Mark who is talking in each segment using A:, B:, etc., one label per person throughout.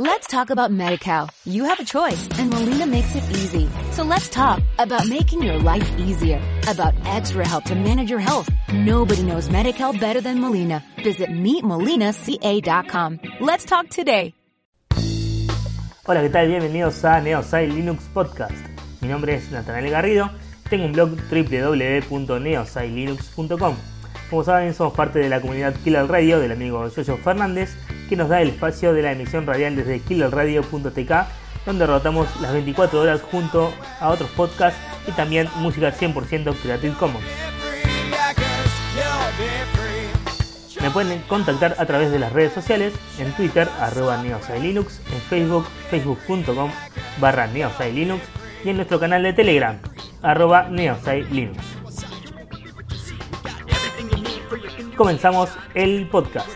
A: Let's talk about MediCal. You have a choice and Molina makes it easy. So let's talk about making your life easier, about extra help to manage your health. Nobody knows MediCal better than Molina. Visit meetmolinaca.com. Let's talk today.
B: Hola, ¿qué tal? Bienvenidos a Neosai Linux Podcast. Mi nombre es Natanael Garrido. Tengo un blog www.neosailinux.com. Como saben, somos parte de la comunidad Killer Radio del amigo Yoyo Fernández, que nos da el espacio de la emisión radial desde killerradio.tk, donde rotamos las 24 horas junto a otros podcasts y también música 100% Creative Commons. Me pueden contactar a través de las redes sociales, en Twitter, arroba neosailinux, en Facebook, facebook.com barra neosailinux y en nuestro canal de Telegram, arroba neosailinux. Comenzamos el podcast.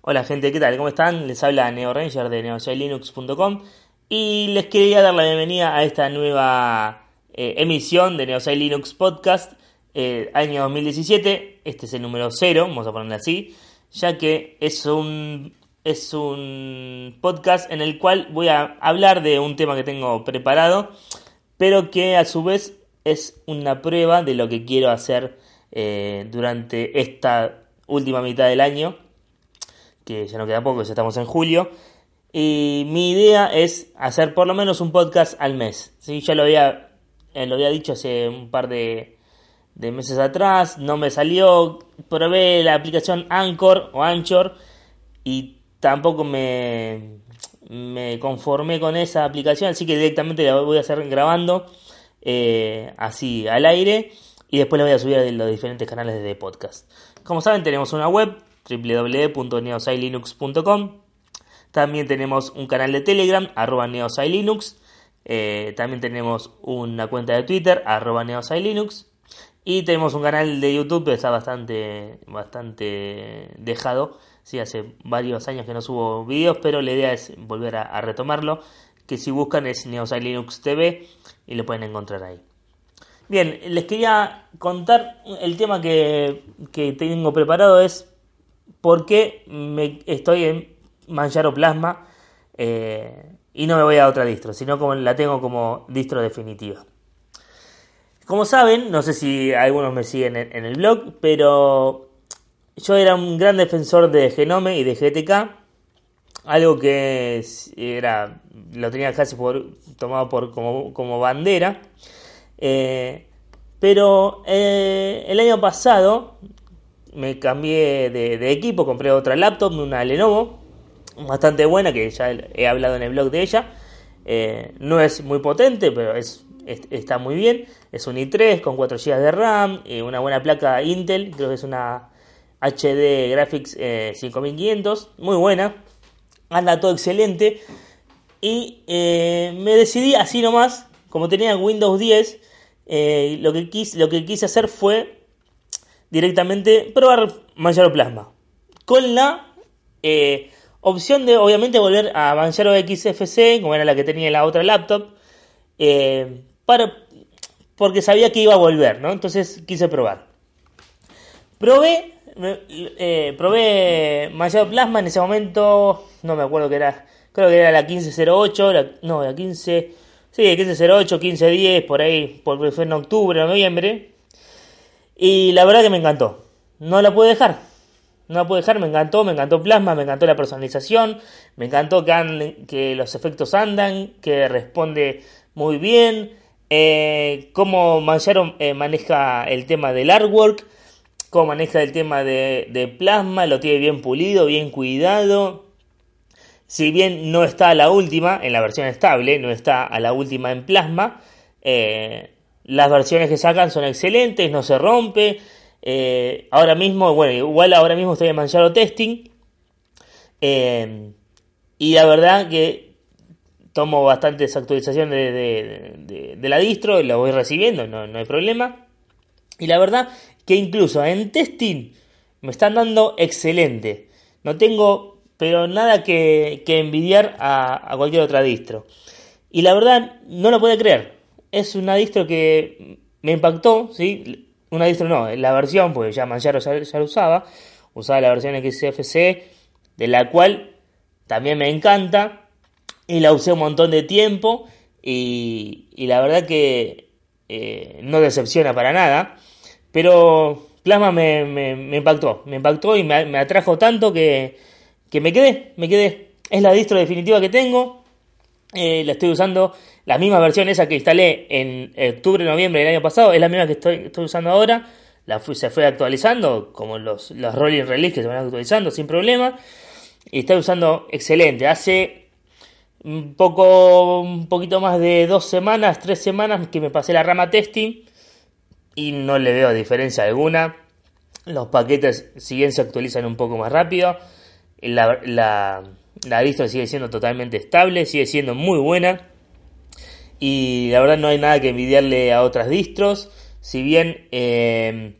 B: Hola gente, ¿qué tal? ¿Cómo están? Les habla Neo Ranger de neosailinux.com y les quería dar la bienvenida a esta nueva eh, emisión de Neosai Linux Podcast, eh, año 2017. Este es el número 0, vamos a ponerle así, ya que es un, es un podcast en el cual voy a hablar de un tema que tengo preparado, pero que a su vez es una prueba de lo que quiero hacer eh, durante esta última mitad del año, que ya no queda poco, ya estamos en julio. Y mi idea es hacer por lo menos un podcast al mes. ¿sí? Ya lo había, eh, lo había dicho hace un par de, meses atrás, no me salió. Probé la aplicación Anchor o Anchor y tampoco me, me conformé con esa aplicación, así que directamente la voy a hacer grabando eh, así al aire y después la voy a subir a los diferentes canales de podcast. Como saben, tenemos una web www.neosailinux.com también tenemos un canal de Telegram, arroba neosailinux. Eh, también tenemos una cuenta de Twitter, arroba neosailinux. Y tenemos un canal de YouTube que está bastante, bastante dejado. Sí, hace varios años que no subo vídeos, pero la idea es volver a, retomarlo. Que si buscan es Neosailinux TV y lo pueden encontrar ahí. Bien, les quería contar el tema que, que tengo preparado es por qué me estoy en Manjaro Plasma eh, y no me voy a otra distro, sino como la tengo como distro definitiva. Como saben, no sé si algunos me siguen en, el blog, pero yo era un gran defensor de Genome y de GTK, algo que era lo tenía casi por, tomado por como, bandera. Eh, pero eh, el año pasado me cambié de, de, equipo, compré otra laptop, una Lenovo, bastante buena, que ya he hablado en el blog de ella. Eh, no es muy potente, pero es, está muy bien. Es un i3 con 4 GB de RAM, y una buena placa Intel, creo que es una HD Graphics 5500, eh, muy buena. Anda todo excelente. Y eh, me decidí así nomás, como tenía Windows 10, lo, que quise, lo que quise hacer fue directamente probar Manjaro Plasma. Con la Opción de, obviamente, volver a Manjaro XFC, como era la que tenía en la otra laptop, eh, para, porque sabía que iba a volver, ¿no? Entonces quise probar. Probé, eh, probé Manjaro Plasma en ese momento, no me acuerdo que era, creo que era la 1508, no, la 15, sí, 1508, 1510, por ahí, porque fue en octubre o noviembre. Y la verdad que me encantó. No la pude dejar. No la pude dejar, me encantó, me encantó Plasma, me encantó la personalización, me encantó que, que los efectos andan, que responde muy bien, eh, cómo Manjaro eh, maneja el tema del artwork, cómo maneja el tema de, Plasma, lo tiene bien pulido, bien cuidado. Si bien no está a la última en la versión estable, no está a la última en Plasma, eh, las versiones que sacan son excelentes, no se rompe. Eh, ahora mismo, bueno, igual ahora mismo estoy en Manjaro Testing. Eh, y la verdad que tomo bastantes actualizaciones de, de, la distro, la voy recibiendo, no, hay problema. Y la verdad que incluso en testing me están dando excelente. No tengo, pero nada que, envidiar a, cualquier otra distro. Y la verdad, no lo puedo creer. Es una distro que me impactó, ¿sí? Una distro no, la versión, porque ya Manjaro ya, ya usaba. Usaba la versión XFC, de la cual también me encanta. Y la usé un montón de tiempo. Y, la verdad que eh, no decepciona para nada. Pero Plasma me, me, impactó, me impactó y me, atrajo tanto que, que, me quedé, me quedé. Es la distro definitiva que tengo. Eh, la estoy usando, la misma versión esa que instalé en octubre, noviembre del año pasado, es la misma que estoy, estoy usando ahora. Se fue actualizando, como los, los rolling release que se van actualizando sin problema. Y estoy usando excelente. Hace un poco, un poquito más de dos semanas, tres semanas que me pasé la rama testing y no le veo diferencia alguna. Los paquetes, si se actualizan un poco más rápido, la, distro sigue siendo totalmente estable, sigue siendo muy buena. Y la verdad no hay nada que envidiarle a otras distros. Si bien eh,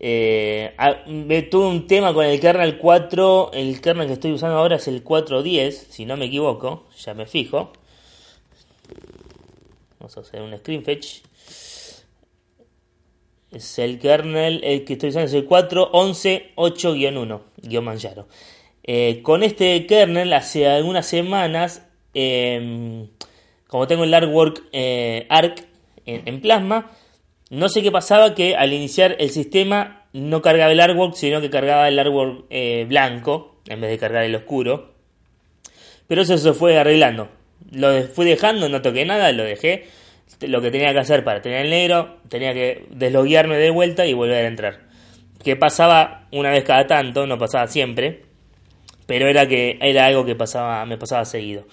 B: eh, tuve un tema con el kernel 4, el kernel que estoy usando ahora es el 4.10, si no me equivoco, ya me fijo. Vamos a hacer un screen fetch es el kernel el que estoy usando es el 4.11.8-1 Manjaro. Eh, con este kernel hace algunas semanas, em, como tengo el artwork eh, ARC en, Plasma, no sé qué pasaba que al iniciar el sistema no cargaba el artwork, sino que cargaba el artwork eh, blanco en vez de cargar el oscuro. Pero eso se fue arreglando. Lo fui dejando, no toqué nada, lo dejé lo que tenía que hacer para tener el negro, tenía que desloguearme de vuelta y volver a entrar. Que pasaba una vez cada tanto, no pasaba siempre, pero era que era algo que pasaba, me pasaba seguido.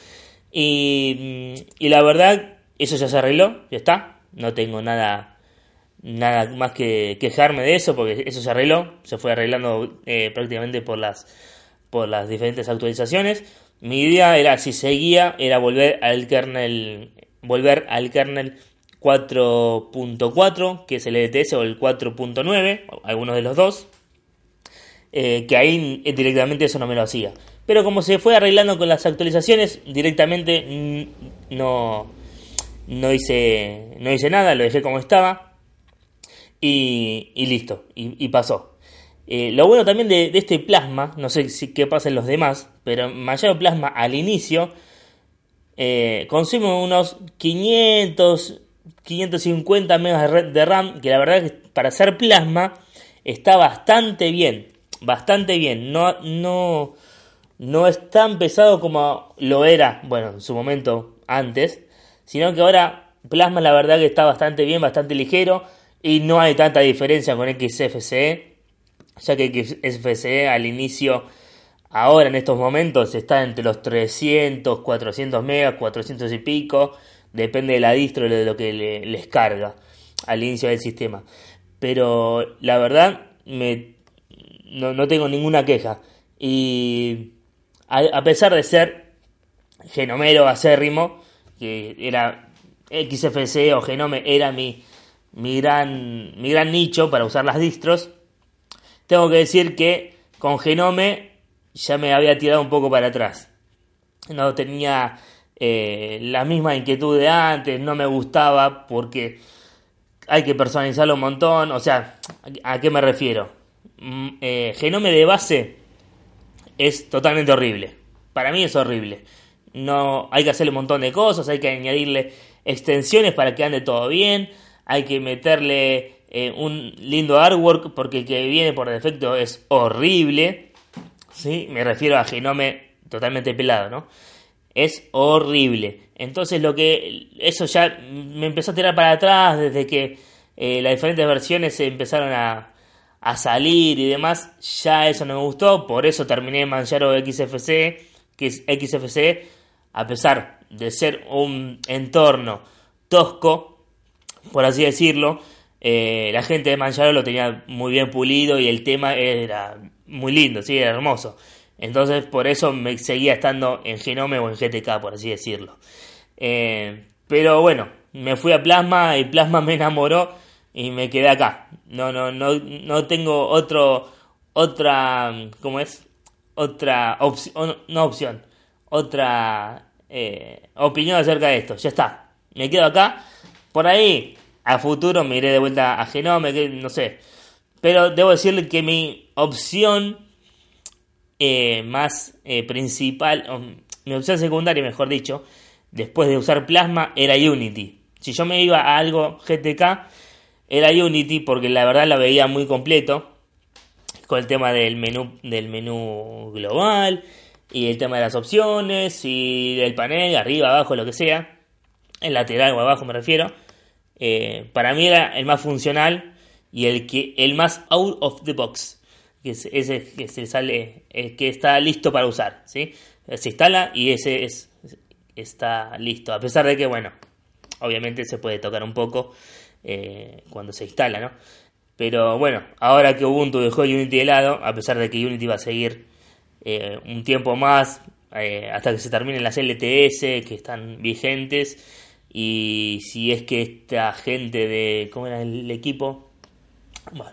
B: Y, y la verdad, eso ya se arregló, ya está. No tengo nada, nada más que quejarme de eso, porque eso se arregló, se fue arreglando eh, prácticamente por las, por las diferentes actualizaciones. Mi idea era, si seguía, era volver al kernel volver al kernel 4.4, que es el EDTS o el 4.9, algunos de los dos, eh, que ahí directamente eso no me lo hacía. Pero como se fue arreglando con las actualizaciones, directamente no, no, hice, no hice nada, lo dejé como estaba y, listo, y, pasó. Eh, lo bueno también de, este plasma, no sé si, qué pasa en los demás, pero mayor Plasma al inicio eh, consume unos 500, 550 megas de RAM, que la verdad que para hacer plasma está bastante bien, bastante bien, no, no, no es tan pesado como lo era, bueno, en su momento antes, sino que ahora plasma la verdad que está bastante bien, bastante ligero y no hay tanta diferencia con XFCE, ya que XFCE al inicio Ahora en estos momentos está entre los 300, 400 megas, 400 y pico, depende de la distro de lo que le, les carga al inicio del sistema. Pero la verdad me, no, tengo ninguna queja. Y a, pesar de ser genomero acérrimo, que era XFC o Genome era mi, mi, gran, mi gran nicho para usar las distros, tengo que decir que con Genome ya me había tirado un poco para atrás. No tenía eh, la misma inquietud de antes, no me gustaba porque hay que personalizarlo un montón. O sea, ¿a qué me refiero? Mm, eh, genome de base es totalmente horrible. Para mí es horrible. No, hay que hacerle un montón de cosas, hay que añadirle extensiones para que ande todo bien, hay que meterle eh, un lindo artwork porque el que viene por defecto es horrible. ¿sí? Me refiero a genome totalmente pelado, ¿no? Es horrible. Entonces lo que... Eso ya me empezó a tirar para atrás desde que eh, las diferentes versiones se empezaron a, a salir y demás. Ya eso no me gustó. Por eso terminé Manjaro XFC. Que es XFC, a pesar de ser un entorno tosco, por así decirlo, eh, la gente de Manjaro lo tenía muy bien pulido y el tema era muy lindo, sí, era hermoso. Entonces por eso me seguía estando en Genome o en GTK, por así decirlo. Eh, pero bueno, me fui a Plasma y Plasma me enamoró y me quedé acá. No, no, no, no tengo otro, otra, ¿cómo es? Otra opción, no opción, otra eh, opinión acerca de esto. Ya está, me quedo acá. Por ahí, a futuro me iré de vuelta a Genome, no sé. Pero debo decirle que mi opción eh, más eh, principal, mi opción secundaria, mejor dicho, después de usar Plasma, era Unity. Si yo me iba a algo GTK, era Unity porque la verdad la veía muy completo con el tema del menú del menú global y el tema de las opciones y del panel arriba abajo lo que sea. El lateral o abajo me refiero. Eh, para mí era el más funcional y el que el más out of the box que es ese que se sale el que está listo para usar sí se instala y ese es está listo. A pesar de que bueno obviamente se puede tocar un poco eh, cuando se instala, ¿no? Pero bueno, ahora que Ubuntu dejó Unity de lado, a pesar de que Unity va a seguir eh, un tiempo más eh, hasta que se terminen las LTS que están vigentes y si es que esta gente de cómo era el equipo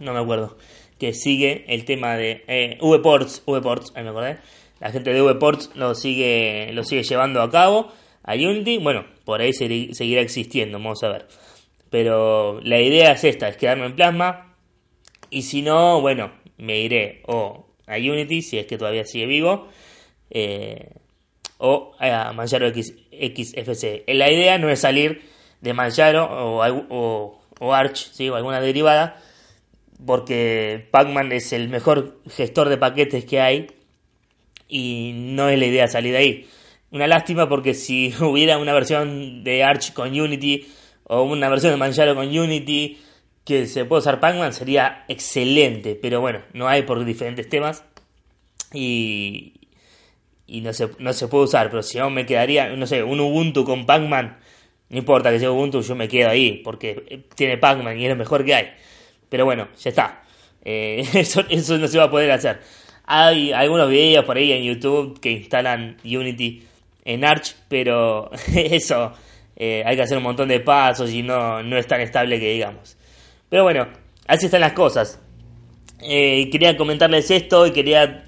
B: no me acuerdo que sigue el tema de eh, VPorts VPorts ahí me acordé la gente de VPorts lo sigue lo sigue llevando a cabo a Unity, bueno, por ahí seguirá existiendo, vamos a ver. Pero la idea es esta, es quedarme en plasma. Y si no, bueno, me iré o a Unity, si es que todavía sigue vivo, eh, o a Manjaro X, XFC. La idea no es salir de Manjaro o, o, Arch, ¿sí? o alguna derivada, porque Pacman es el mejor gestor de paquetes que hay y no es la idea salir de ahí. Una lástima porque si hubiera una versión de Arch con Unity o una versión de Manjaro con Unity que se puede usar Pacman sería excelente, pero bueno, no hay por diferentes temas y, y no, se, no se puede usar, pero si no me quedaría, no sé, un Ubuntu con Pacman, no importa que sea Ubuntu, yo me quedo ahí porque tiene Pacman y es lo mejor que hay. Pero bueno, ya está. Eh, eso, eso no se va a poder hacer. Hay algunos videos por ahí en YouTube que instalan Unity en Arch, pero eso eh, hay que hacer un montón de pasos y no, no es tan estable que digamos. Pero bueno, así están las cosas. Eh, quería comentarles esto y quería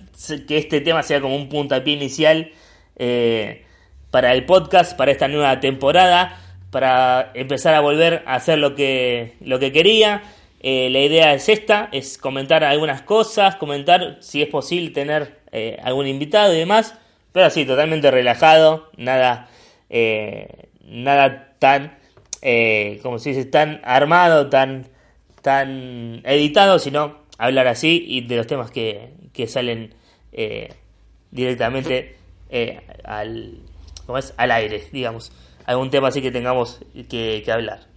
B: que este tema sea como un puntapié inicial eh, para el podcast, para esta nueva temporada, para empezar a volver a hacer lo que, lo que quería. la idea es esta, es comentar algunas cosas, comentar si es posible tener algún invitado y demás. Pero sí, totalmente relajado, nada, nada tan, eh, como se dice, tan armado, tan, tan editado, sino hablar así y de los temas que, que salen eh, directamente al, ¿cómo es? al aire, digamos. Algún tema así que tengamos que, que hablar.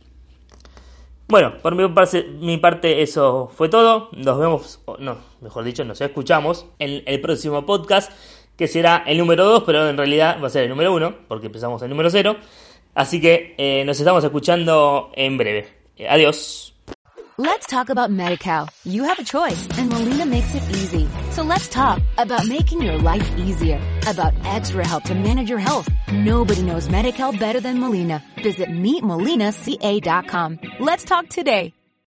B: Bueno, por mi parte, mi parte eso fue todo. Nos vemos, no, mejor dicho, nos escuchamos en el próximo podcast que será el número 2, pero en realidad va a ser el número 1, porque empezamos el número 0. Así que eh, nos estamos escuchando en breve. Eh, adiós.
A: Let's talk about MediCal. You have a choice, and Molina makes it easy. So let's talk about making your life easier, about extra help to manage your health. Nobody knows MediCal better than Molina. Visit meetmolinaca.com. Let's talk today.